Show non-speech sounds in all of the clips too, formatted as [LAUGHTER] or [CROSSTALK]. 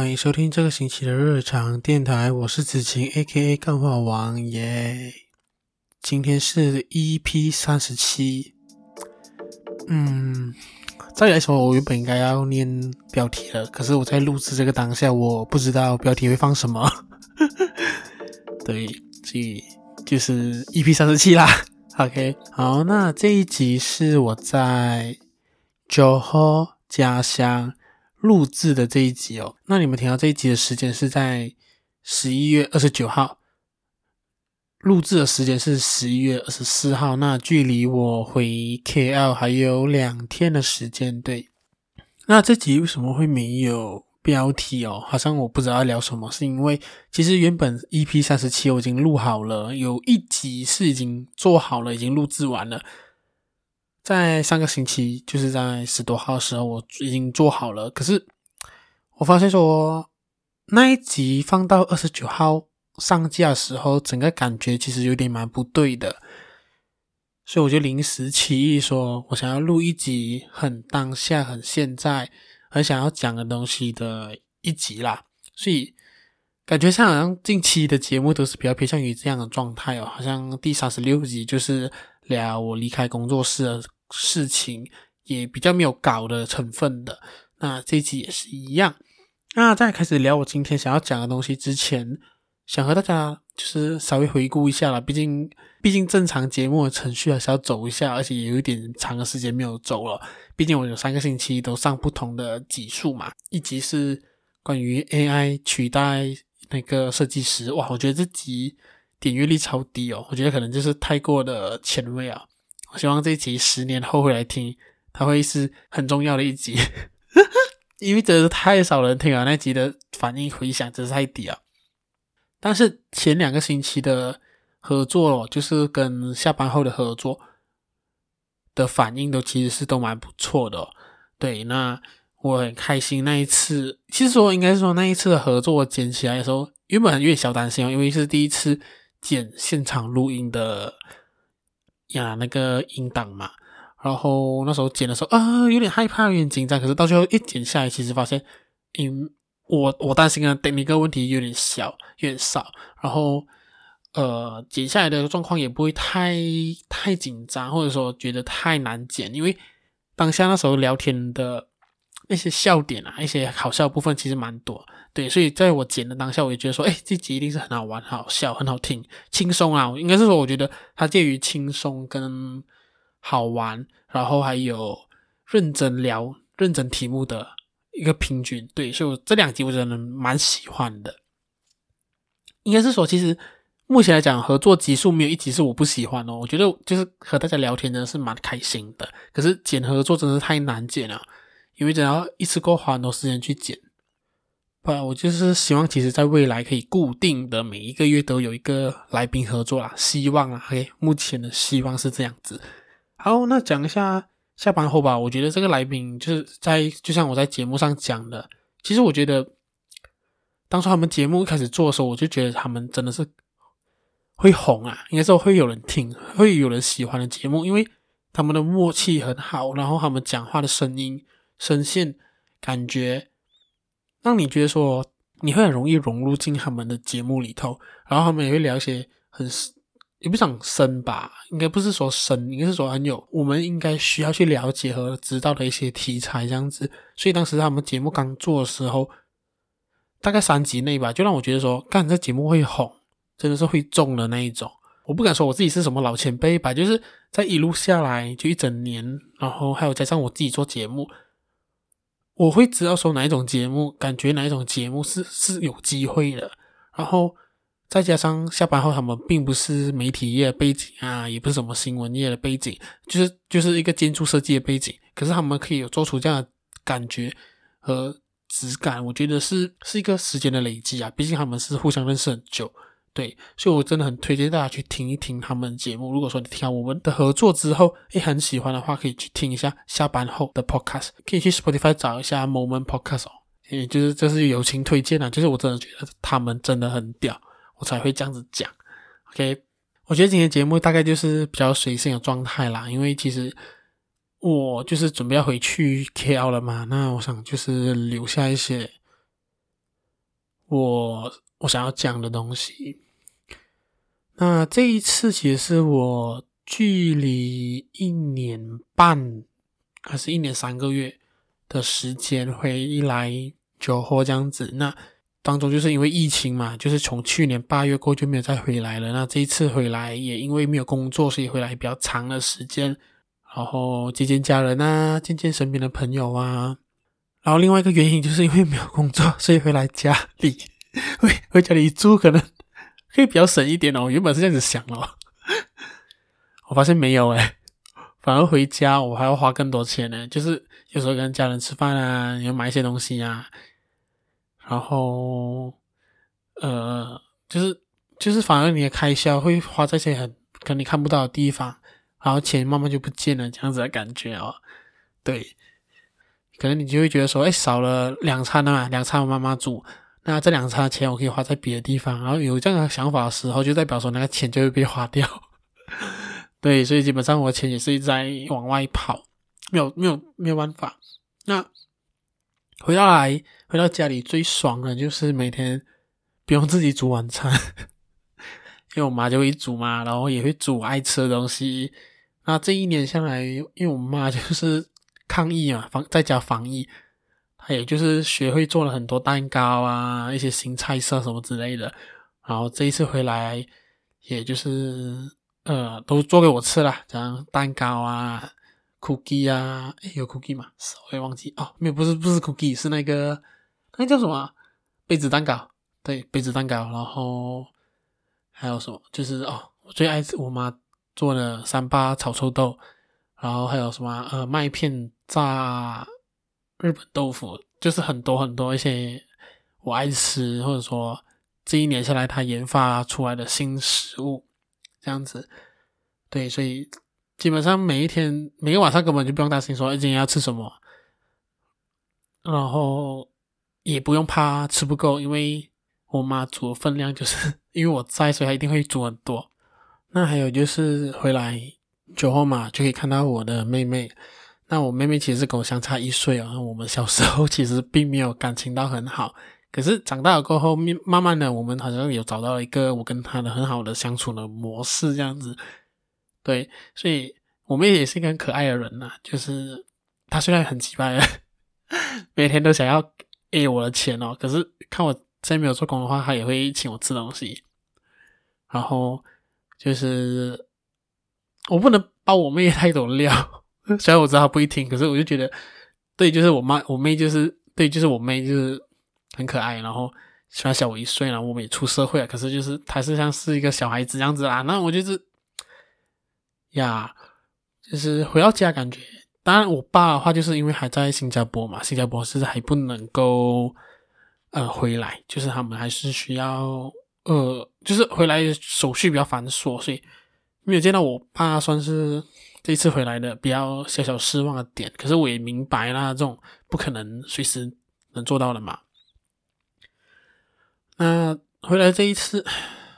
欢迎收听这个星期的日常电台，我是子晴 A.K.A 干话王耶。今天是 EP 三十七。嗯，照理来说，我原本应该要念标题了，可是我在录制这个当下，我不知道标题会放什么。[LAUGHS] 对，所以就是 EP 三十七啦。OK，好，那这一集是我在 Joho 家乡录制的这一集哦。那你们听到这一集的时间是在十一月二十九号，录制的时间是十一月二十四号。那距离我回 KL 还有两天的时间。对，那这集为什么会没有？标题哦，好像我不知道要聊什么，是因为其实原本 EP 三十七我已经录好了，有一集是已经做好了，已经录制完了。在上个星期，就是在十多号的时候，我已经做好了。可是我发现说，那一集放到二十九号上架的时候，整个感觉其实有点蛮不对的，所以我就临时起意说，我想要录一集很当下、很现在。很想要讲的东西的一集啦，所以感觉上好像近期的节目都是比较偏向于这样的状态哦，好像第三十六集就是聊我离开工作室事情，也比较没有搞的成分的。那这一集也是一样。那在开始聊我今天想要讲的东西之前，想和大家就是稍微回顾一下啦，毕竟毕竟正常节目的程序还是要走一下，而且也有一点长的时间没有走了。毕竟我有三个星期都上不同的集数嘛，一集是关于 AI 取代那个设计师，哇，我觉得这集点阅率超低哦，我觉得可能就是太过的前卫啊。我希望这一集十年后回来听，它会是很重要的一集，[LAUGHS] 因为真的太少人听了，那集的反应回响真是太低了。但是前两个星期的合作，就是跟下班后的合作。的反应都其实是都蛮不错的哦，对，那我很开心。那一次，其实说应该是说那一次的合作，剪起来的时候，原本有点小担心哦，因为是第一次剪现场录音的呀，那个音档嘛。然后那时候剪的时候啊，有点害怕，有点紧张。可是到最后一剪下来，其实发现，因我我担心啊等一个问题有点小，有点少，然后。呃，剪下来的状况也不会太太紧张，或者说觉得太难剪，因为当下那时候聊天的那些笑点啊，一些好笑的部分其实蛮多，对，所以在我剪的当下，我也觉得说，哎，这集一定是很好玩、好笑、很好听、轻松啊，应该是说，我觉得它介于轻松跟好玩，然后还有认真聊、认真题目的一个平均，对，所以我这两集我真的蛮喜欢的，应该是说其实。目前来讲，合作集数没有一集是我不喜欢哦。我觉得就是和大家聊天真的是蛮开心的。可是剪合作真的是太难剪了，因为只要一次过花很多时间去剪。不然我就是希望，其实在未来可以固定的每一个月都有一个来宾合作啦，希望啊，OK，目前的希望是这样子。好，那讲一下下班后吧。我觉得这个来宾就是在，就像我在节目上讲的，其实我觉得当初他们节目一开始做的时候，我就觉得他们真的是。会红啊，应该说会有人听，会有人喜欢的节目，因为他们的默契很好，然后他们讲话的声音、声线、感觉，让你觉得说你会很容易融入进他们的节目里头，然后他们也会聊一些很也不想深吧，应该不是说深，应该是说很有我们应该需要去了解和知道的一些题材这样子。所以当时他们节目刚做的时候，大概三集内吧，就让我觉得说，干这节目会红。真的是会中的那一种，我不敢说我自己是什么老前辈吧，就是在一路下来就一整年，然后还有加上我自己做节目，我会知道说哪一种节目，感觉哪一种节目是是有机会的，然后再加上下班后他们并不是媒体业的背景啊，也不是什么新闻业的背景，就是就是一个建筑设计的背景，可是他们可以有做出这样的感觉和质感，我觉得是是一个时间的累积啊，毕竟他们是互相认识很久。对，所以我真的很推荐大家去听一听他们的节目。如果说你听完我们的合作之后，诶很喜欢的话，可以去听一下下班后的 podcast，可以去 Spotify 找一下 Moment Podcast 哦。也就是这是友情推荐啊，就是我真的觉得他们真的很屌，我才会这样子讲。OK，我觉得今天节目大概就是比较随性的状态啦，因为其实我就是准备要回去 KL 了嘛，那我想就是留下一些。我我想要讲的东西。那这一次其实是我距离一年半还是一年三个月的时间回来酒后这样子。那当中就是因为疫情嘛，就是从去年八月过就没有再回来了。那这一次回来也因为没有工作，所以回来比较长的时间，然后见见家人啊，见见身边的朋友啊。然后另外一个原因就是因为没有工作，所以回来家里，回回家里住可能可以比较省一点哦。原本是这样子想哦，我发现没有诶，反而回家我还要花更多钱呢。就是有时候跟家人吃饭啊，要买一些东西啊。然后，呃，就是就是，反而你的开销会花在一些很可能你看不到的地方，然后钱慢慢就不见了，这样子的感觉哦。对，可能你就会觉得说，哎，少了两餐了嘛，两餐我妈妈煮，那这两餐钱我可以花在别的地方。然后有这样的想法的时候，就代表说那个钱就会被花掉。[LAUGHS] 对，所以基本上我的钱也是一直在往外跑，没有没有没有办法。那。回到来，回到家里最爽的就是每天不用自己煮晚餐，[LAUGHS] 因为我妈就会煮嘛，然后也会煮爱吃的东西。那这一年下来，因为我妈就是抗疫嘛，防在家防疫，她也就是学会做了很多蛋糕啊，一些新菜色什么之类的。然后这一次回来，也就是呃，都做给我吃了，这蛋糕啊。cookie 啊，有 cookie 吗？我也忘记哦，没有，不是不是 cookie，是那个那叫什么杯子蛋糕？对，杯子蛋糕。然后还有什么？就是哦，我最爱吃我妈做的三八炒臭豆。然后还有什么？呃，麦片炸日本豆腐，就是很多很多一些我爱吃，或者说这一年下来他研发出来的新食物，这样子。对，所以。基本上每一天每个晚上根本就不用担心说今天要吃什么，然后也不用怕吃不够，因为我妈煮的分量就是 [LAUGHS] 因为我在，所以她一定会煮很多。那还有就是回来酒后嘛，就可以看到我的妹妹。那我妹妹其实跟我相差一岁啊，我们小时候其实并没有感情到很好，可是长大了过后，慢慢的我们好像有找到一个我跟她的很好的相处的模式，这样子。对，所以我妹也是一个很可爱的人呐。就是她虽然很奇葩，[LAUGHS] 每天都想要 A 我的钱哦，可是看我在没有做工的话，她也会请我吃东西。然后就是我不能把我妹太多料，[LAUGHS] 虽然我知道她不会听，可是我就觉得，对，就是我妈，我妹就是对，就是我妹就是很可爱。然后虽然小我一岁，然后我们也出社会了，可是就是她是像是一个小孩子这样子啦。那我就是。呀，就是回到家感觉，当然我爸的话就是因为还在新加坡嘛，新加坡是还不能够呃回来，就是他们还是需要呃，就是回来手续比较繁琐，所以没有见到我爸，算是这一次回来的比较小小失望的点。可是我也明白啦，这种不可能随时能做到的嘛。那回来这一次，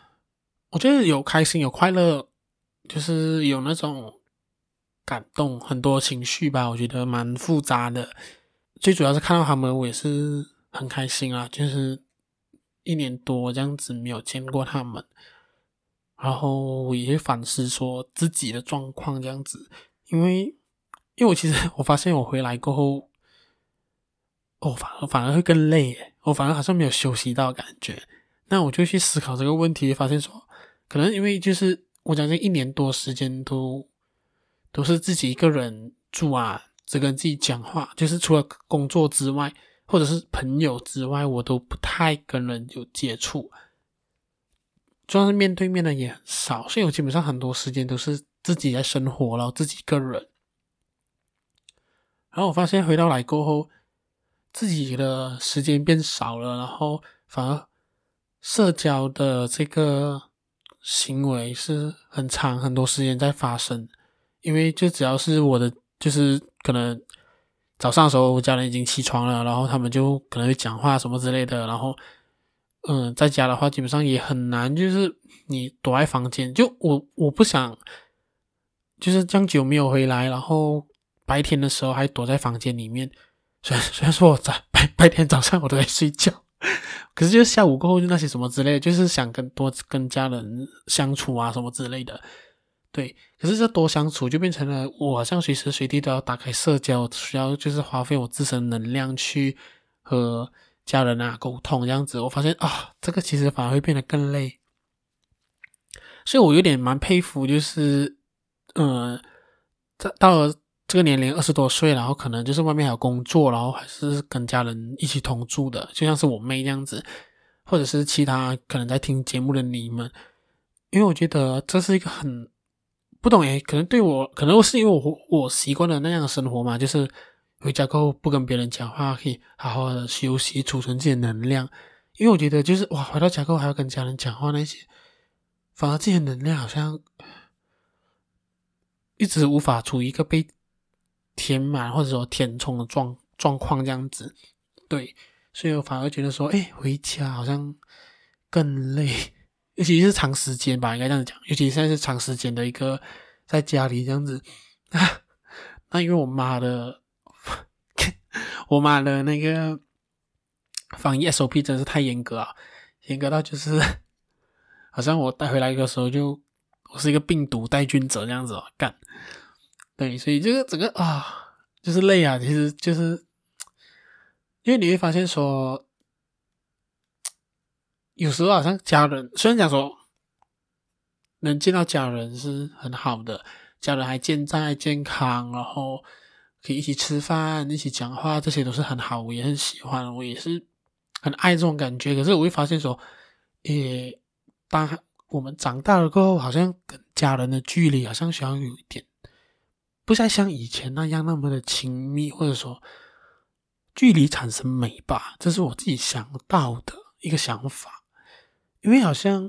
[SIGHS] 我觉得有开心有快乐。就是有那种感动，很多情绪吧，我觉得蛮复杂的。最主要是看到他们，我也是很开心啊。就是一年多这样子没有见过他们，然后我也会反思说自己的状况这样子，因为因为我其实我发现我回来过后，哦，反而反而会更累耶，我反而好像没有休息到感觉。那我就去思考这个问题，发现说可能因为就是。我将近一年多时间都都是自己一个人住啊，只跟自己讲话，就是除了工作之外，或者是朋友之外，我都不太跟人有接触，算是面对面的也很少，所以我基本上很多时间都是自己在生活，然后自己一个人。然后我发现回到来过后，自己的时间变少了，然后反而社交的这个。行为是很长很多时间在发生，因为就只要是我的，就是可能早上的时候，我家人已经起床了，然后他们就可能会讲话什么之类的，然后嗯，在家的话基本上也很难，就是你躲在房间，就我我不想就是这样久没有回来，然后白天的时候还躲在房间里面，虽然虽然说我在白白天早上我都在睡觉，可是就下午过后就那些什么之类的，就是想跟多跟家人相处啊什么之类的。对，可是这多相处就变成了我好像随时随地都要打开社交，需要就是花费我自身能量去和家人啊沟通这样子。我发现啊，这个其实反而会变得更累。所以我有点蛮佩服，就是嗯，到到了这个年龄二十多岁，然后可能就是外面还有工作，然后还是跟家人一起同住的，就像是我妹这样子，或者是其他可能在听节目的你们，因为我觉得这是一个很不懂诶，可能对我，可能是因为我我习惯了那样的生活嘛，就是回家过后不跟别人讲话，可以好好的休息，储存自己的能量。因为我觉得就是哇，回到家过后还要跟家人讲话那些，反而自己的能量好像一直无法处于一个被。填满或者说填充的状状况这样子，对，所以我反而觉得说，哎、回家好像更累，[LAUGHS] 尤其是长时间吧，应该这样讲，尤其现在是长时间的一个在家里这样子啊。[LAUGHS] 那因为我妈的，[LAUGHS] 我妈的那个防疫 SOP 真是太严格啊，严格到就是 [LAUGHS] 好像我带回来的时候就我是一个病毒带菌者这样子哦，干。对，所以这个整个啊，就是累啊，其实就是因为你会发现说，有时候好像家人虽然讲说能见到家人是很好的，家人还健在健康，然后可以一起吃饭、一起讲话，这些都是很好，我也很喜欢，我也是很爱这种感觉。可是我会发现说，诶，当我们长大了过后，好像跟家人的距离好像需要有一点。不再像以前那样那么的亲密，或者说距离产生美吧，这是我自己想到的一个想法。因为好像，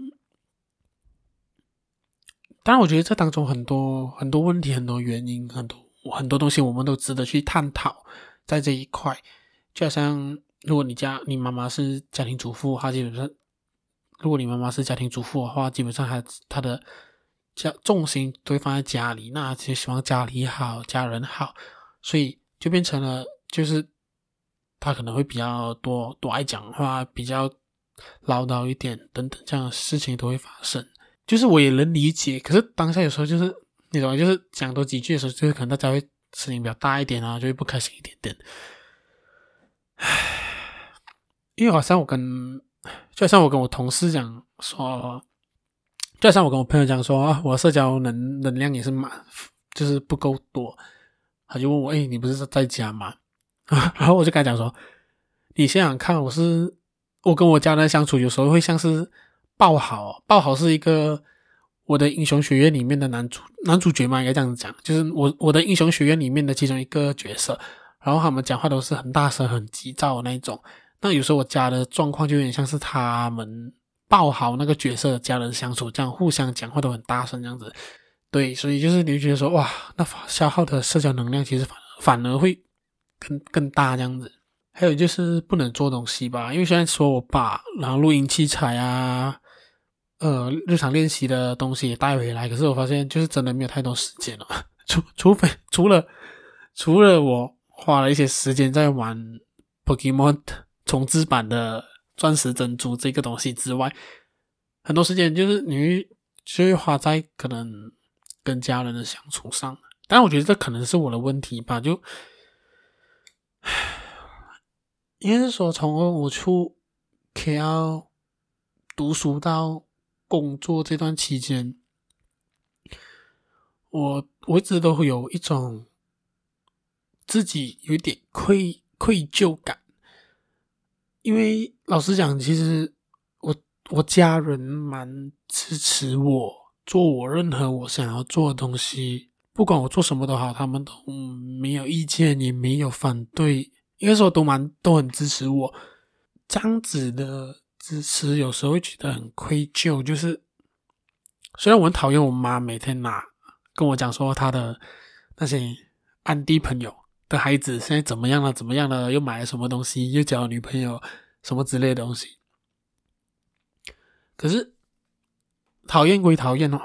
当然，我觉得这当中很多很多问题、很多原因、很多很多东西，我们都值得去探讨。在这一块，就好像如果你家你妈妈是家庭主妇，她基本上，如果你妈妈是家庭主妇的话，基本上她她的。家重心都会放在家里，那就希望家里好，家人好，所以就变成了，就是他可能会比较多多爱讲话，比较唠叨一点，等等这样的事情都会发生。就是我也能理解，可是当下有时候就是那种，就是讲多几句的时候，就是可能大家会声音比较大一点啊，就会不开心一点点。唉，因为好像我跟，就像我跟我同事讲说。就像我跟我朋友讲说啊，我社交能能量也是满，就是不够多。他就问我，哎，你不是在家吗？[LAUGHS] 然后我就跟他讲说，你想想看，我是我跟我家人相处，有时候会像是爆好，爆好是一个我的英雄学院里面的男主男主角嘛，应该这样子讲，就是我我的英雄学院里面的其中一个角色。然后他们讲话都是很大声、很急躁的那种。那有时候我家的状况就有点像是他们。爆好那个角色的家人相处，这样互相讲话都很大声，这样子，对，所以就是你就觉得说，哇，那消耗的社交能量其实反反而会更更大这样子。还有就是不能做东西吧，因为现在说我把然后录音器材啊，呃，日常练习的东西也带回来，可是我发现就是真的没有太多时间了，[LAUGHS] 除除非除了除了我花了一些时间在玩 Pokemon 重置版的。钻石珍珠这个东西之外，很多时间就是你就会花在可能跟家人的相处上。但我觉得这可能是我的问题吧，就应该是说从我出 KL 读书到工作这段期间，我我一直都会有一种自己有点愧愧疚感。因为老实讲，其实我我家人蛮支持我做我任何我想要做的东西，不管我做什么都好，他们都没有意见，也没有反对，应该说都蛮都很支持我。这样子的支持有时候会觉得很愧疚，就是虽然我很讨厌我妈每天拿跟我讲说她的那些安迪朋友。的孩子现在怎么样了？怎么样了？又买了什么东西？又交了女朋友？什么之类的东西？可是讨厌归讨厌哦，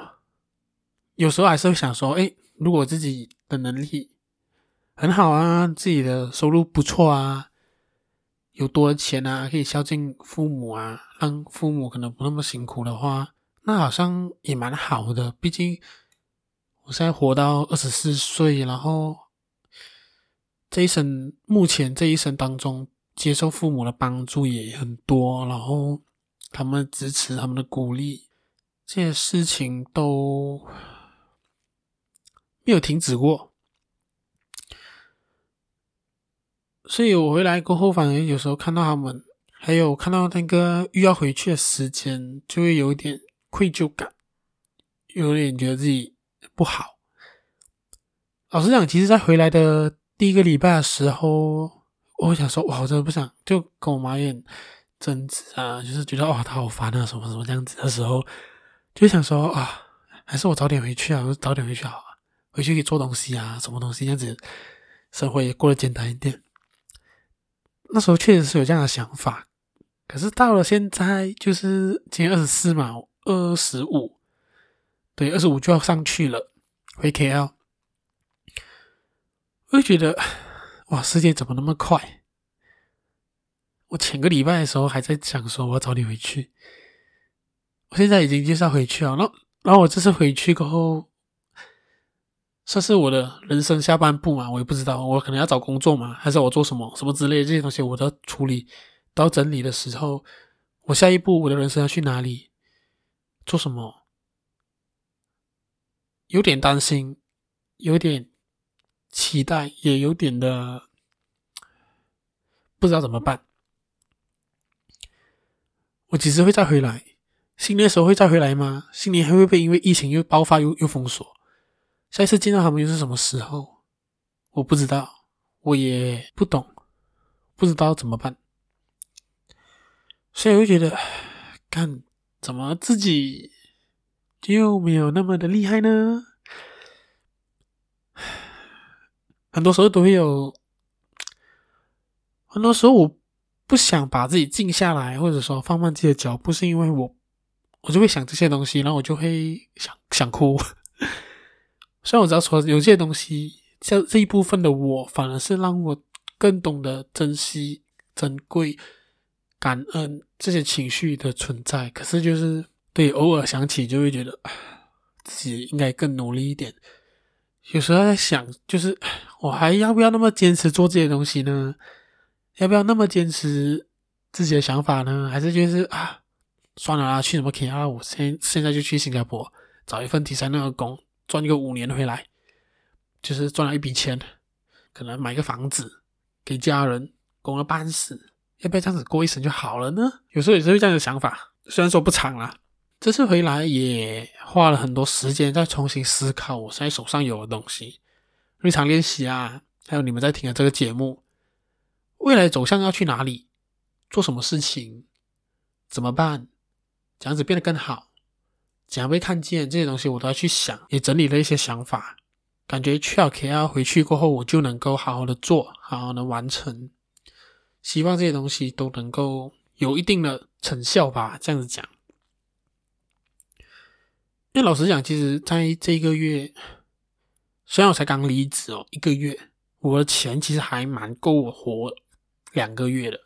有时候还是会想说：哎，如果自己的能力很好啊，自己的收入不错啊，有多的钱啊，可以孝敬父母啊，让父母可能不那么辛苦的话，那好像也蛮好的。毕竟我现在活到二十四岁，然后这一生目前这一生当中接受父母的帮助也很多，然后他们支持、他们的鼓励，这些事情都没有停止过。所以我回来过后，反而有时候看到他们，还有看到那个又要回去的时间，就会有一点愧疚感，有点觉得自己不好。老实讲，其实，在回来的第一个礼拜的时候，我想说，哇，我真的不想，就跟我妈有点争执啊，就是觉得哇，她好烦啊，什么什么这样子的时候，就想说啊，还是我早点回去啊，我早点回去好啊，回去可以做东西啊，什么东西这样子，生活也过得简单一点。那时候确实是有这样的想法，可是到了现在，就是今年二十四嘛，二十五，对，二十五就要上去了，回 KL，我就觉得，哇，时间怎么那么快？我前个礼拜的时候还在想说我要早点回去，我现在已经就是要回去了，然后，然后我这次回去过后。算是我的人生下半部嘛，我也不知道，我可能要找工作嘛，还是我做什么什么之类的这些东西，我都要处理，都要整理的时候，我下一步我的人生要去哪里，做什么，有点担心，有点期待，也有点的不知道怎么办。我几时会再回来？新年的时候会再回来吗？新年还会不会因为疫情又爆发又又封锁？下一次见到他们又是什么时候？我不知道，我也不懂，不知道怎么办。所以我就觉得，看怎么自己就没有那么的厉害呢？很多时候都会有，很多时候我不想把自己静下来，或者说放慢自己的脚步，是因为我我就会想这些东西，然后我就会想想哭。虽然我知道说有些东西，像这一部分的我，反而是让我更懂得珍惜、珍贵、感恩这些情绪的存在。可是，就是对偶尔想起，就会觉得 [SIGHS] 自己应该更努力一点。有时候在想，就是 [SIGHS] 我还要不要那么坚持做这些东西呢？要不要那么坚持自己的想法呢？还是就是啊，[SIGHS] 算了啦，去什么 KL？我现现在就去新加坡找一份第三那个工。赚一个五年回来，就是赚了一笔钱，可能买个房子给家人，供了半死，要不要这样子过一生就好了呢？有时候也是会这样的想法，虽然说不长啦。这次回来也花了很多时间再重新思考我现在手上有的东西，日常练习啊，还有你们在听的这个节目，未来走向要去哪里，做什么事情，怎么办，这样子变得更好。怎样被看见这些东西，我都要去想，也整理了一些想法。感觉去了 KL 回去过后，我就能够好好的做，好好的完成。希望这些东西都能够有一定的成效吧。这样子讲，因为老实讲，其实在这一个月，虽然我才刚离职哦，一个月，我的钱其实还蛮够我活两个月的。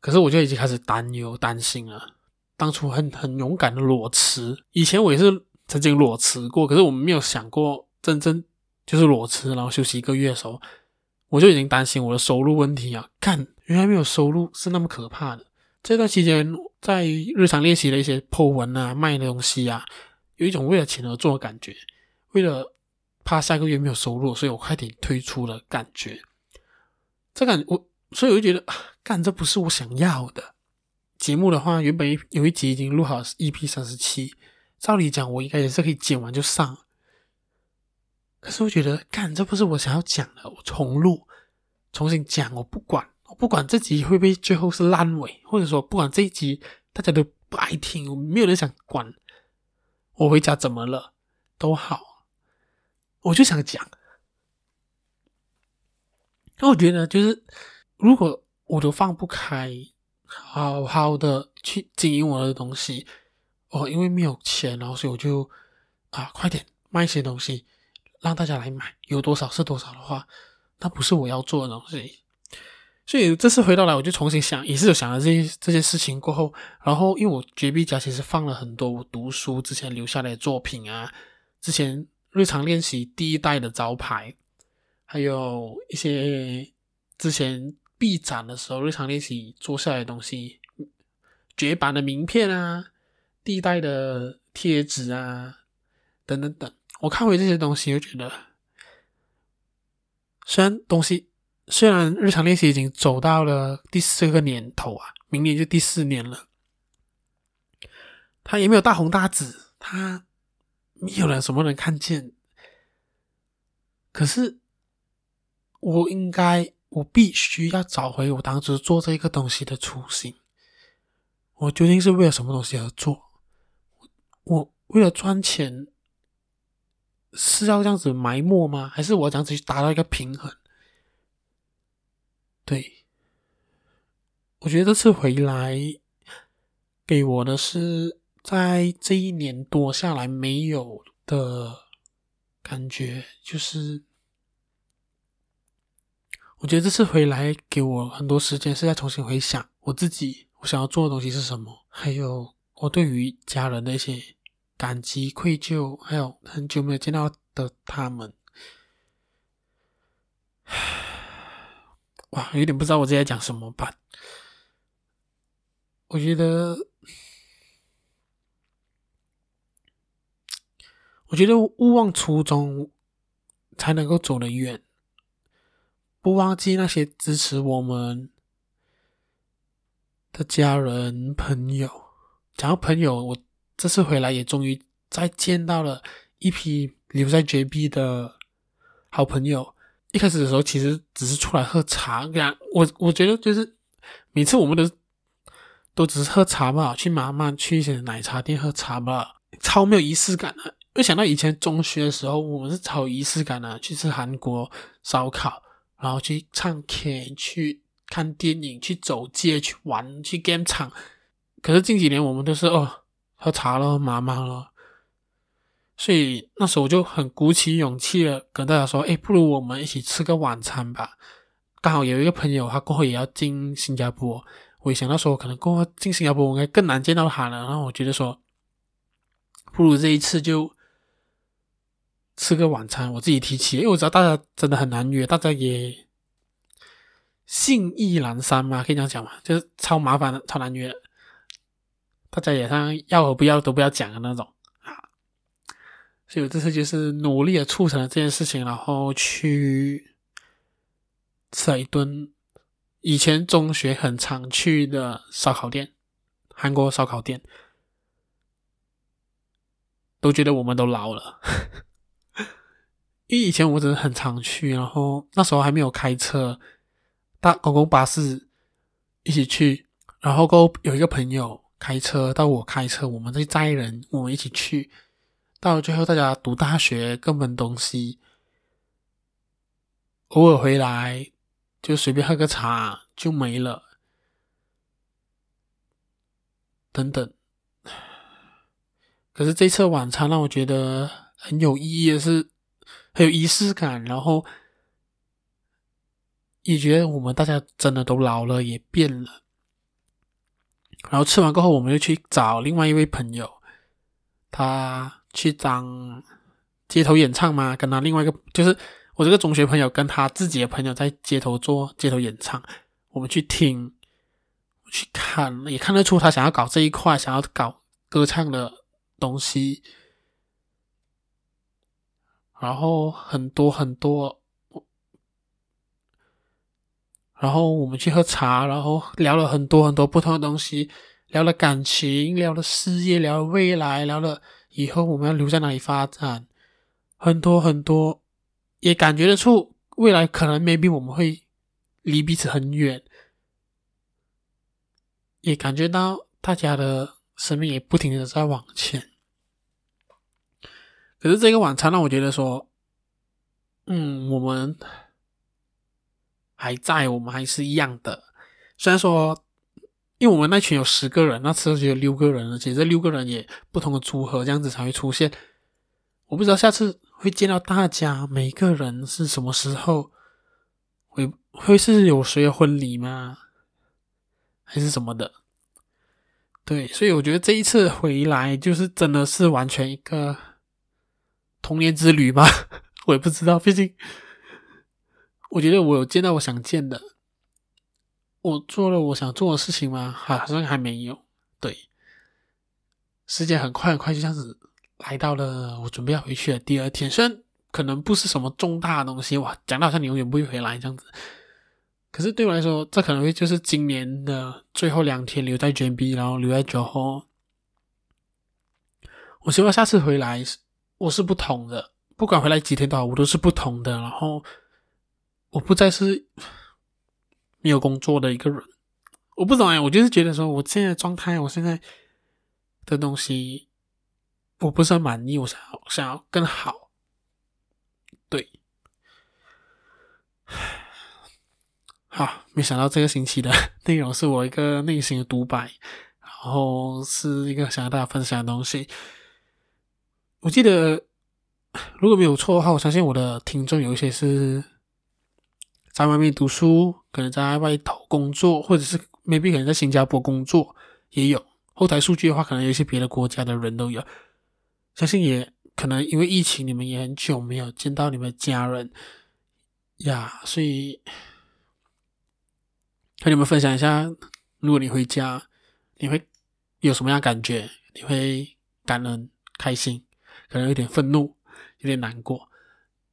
可是我就已经开始担忧、担心了。当初很很勇敢的裸辞，以前我也是曾经裸辞过，可是我们没有想过真正就是裸辞，然后休息一个月的时候，我就已经担心我的收入问题啊！看，原来没有收入是那么可怕的。这段期间在日常练习的一些 po 文啊、卖的东西啊，有一种为了钱而做的感觉，为了怕下个月没有收入，所以我快点推出的感觉。这感我，所以我就觉得，干，这不是我想要的。节目的话，原本有一集已经录好，EP 三十七。照理讲，我应该也是可以剪完就上。可是我觉得，干，这不是我想要讲的，我重录，重新讲，我不管，我不管这集会不会最后是烂尾，或者说不管这一集大家都不爱听，我没有人想管。我回家怎么了都好，我就想讲。那我觉得，就是如果我都放不开。好好的去经营我的东西，哦，因为没有钱，然后所以我就啊，快点卖一些东西，让大家来买，有多少是多少的话，那不是我要做的东西。所以这次回到来，我就重新想，也是有想了这些这些事情过后，然后因为我绝壁家其实放了很多我读书之前留下来的作品啊，之前日常练习第一代的招牌，还有一些之前臂展的时候日常练习做下来的东西，绝版的名片啊，第一代的贴纸啊，等等等，我看回这些东西，就觉得虽然东西。虽然日常练习已经走到了第四个年头啊，明年就第四年了，他也没有大红大紫，他没有了什么人看见。可是我应该，我必须要找回我当时做这个东西的初心。我究竟是为了什么东西而做？我为了赚钱是要这样子埋没吗？还是我这样子去达到一个平衡？对，我觉得这次回来给我的是在这一年多下来没有的感觉，就是我觉得这次回来给我很多时间是在重新回想我自己，我想要做的东西是什么，还有我对于家人的一些感激、愧疚，还有很久没有见到的他们。[SIGHS] 哇，有点不知道我自己在讲什么吧？我觉得，我觉得勿忘初衷，才能够走得远。不忘记那些支持我们的家人朋友。讲到朋友，我这次回来也终于再见到了一批留在 JB 的好朋友。一开始的时候，其实只是出来喝茶。这样，我我觉得就是每次我们都都只是喝茶吧，去慢慢去一些奶茶店喝茶吧，超没有仪式感的。又想到以前中学的时候，我们是超有仪式感的，去吃韩国烧烤，然后去唱 K，去看电影，去走街，去玩，去 game 场。可是近几年，我们都是哦，喝茶了，慢慢了。所以那时候我就很鼓起勇气了，跟大家说：“哎，不如我们一起吃个晚餐吧。”刚好有一个朋友，他过后也要进新加坡。我也想到说，可能过后进新加坡，我应该更难见到他了。然后我觉得说，不如这一次就吃个晚餐，我自己提起，因为我知道大家真的很难约，大家也兴意阑珊嘛，可以这样讲嘛，就是超麻烦的，超难约。大家也像要和不要都不要讲的那种啊。所以我这次就是努力的促成了这件事情，然后去吃了一顿以前中学很常去的烧烤店，韩国烧烤店，都觉得我们都老了，因为以前我真的很常去，然后那时候还没有开车，搭公共巴士一起去，然后够有一个朋友开车到我开车，我们这些载人，我们一起去。到最后，大家读大学各奔东西，偶尔回来就随便喝个茶就没了，等等。可是这次晚餐让我觉得很有意义的是，很有仪式感，然后也觉得我们大家真的都老了，也变了。然后吃完过后，我们又去找另外一位朋友，他。去当街头演唱嘛？跟他另外一个就是我这个中学朋友跟他自己的朋友在街头做街头演唱，我们去听，去看，也看得出他想要搞这一块，想要搞歌唱的东西。然后很多很多，然后我们去喝茶，然后聊了很多很多不同的东西，聊了感情，聊了事业，聊了未来，聊了。以后我们要留在哪里发展？很多很多，也感觉得出未来可能 maybe 我们会离彼此很远，也感觉到大家的生命也不停的在往前。可是这个晚餐让我觉得说，嗯，我们还在，我们还是一样的，虽然说。因为我们那群有十个人，那次只有六个人，而且这六个人也不同的组合，这样子才会出现。我不知道下次会见到大家每个人是什么时候，会会是有谁的婚礼吗？还是什么的？对，所以我觉得这一次回来就是真的是完全一个童年之旅吗。[LAUGHS] 我也不知道，毕竟我觉得我有见到我想见的，我做了我想做的事情吗？好像还没有。对，时间很快很快就这样子来到了我准备要回去的第二天，虽然可能不是什么重大的东西，哇，讲到好像你永远不会回来这样子。可是对我来说，这可能会就是今年的最后两天留在 JB，然后留在酒后。我希望下次回来我是不同的，不管回来几天都好，我都是不同的。然后我不再是没有工作的一个人。我不懂哎，我就是觉得说，我现在状态，我现在的东西，我不是很满意，我想要想要更好。对。好，没想到这个星期的内容是我一个内心的独白，然后是一个想要大家分享的东西。我记得如果没有错的话，我相信我的听众有一些是在外面读书，可能在外头工作，或者是 maybe 可能在新加坡工作，也有后台数据的话，可能有一些别的国家的人都有。相信也可能因为疫情，你们也很久没有见到你们的家人呀，所以。和你们分享一下，如果你回家，你会有什么样感觉？你会感恩、开心，可能有点愤怒，有点难过，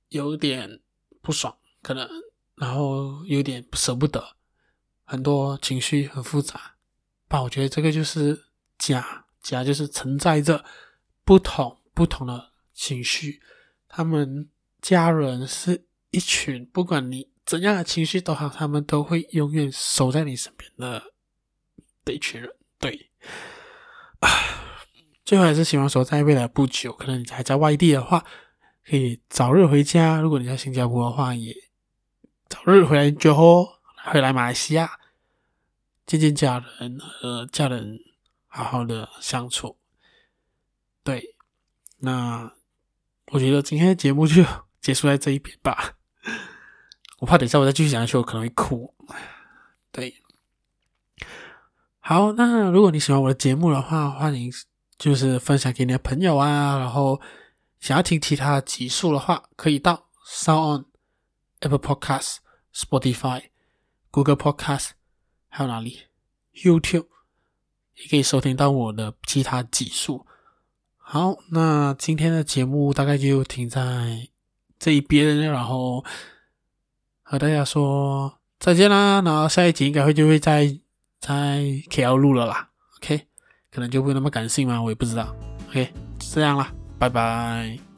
有点不爽，可能，然后有点舍不得，很多情绪很复杂。但我觉得这个就是家，家就是承载着不同不同的情绪。他们家人是一群，不管你。怎样的情绪都好，他们都会永远守在你身边的的一群人。对，啊，最后还是希望说，在未来不久，可能你还在外地的话，可以早日回家；如果你在新加坡的话，也早日回来就后回来马来西亚见见家人，和家人好好的相处。对，那我觉得今天的节目就结束在这一边吧。[LAUGHS] 我怕等一下我再继续讲下去，我可能会哭。对，好，那如果你喜欢我的节目的话，欢迎就是分享给你的朋友啊。然后想要听其他集数的话，可以到 Sound On、Apple Podcast、Spotify、Google Podcast，还有哪里？YouTube 也可以收听到我的其他集数。好，那今天的节目大概就停在这一边，然后。和大家说再见啦，然后下一集应该会就会在在 KL 录了啦，OK，可能就不会那么感性嘛，我也不知道，OK，就这样啦，拜拜。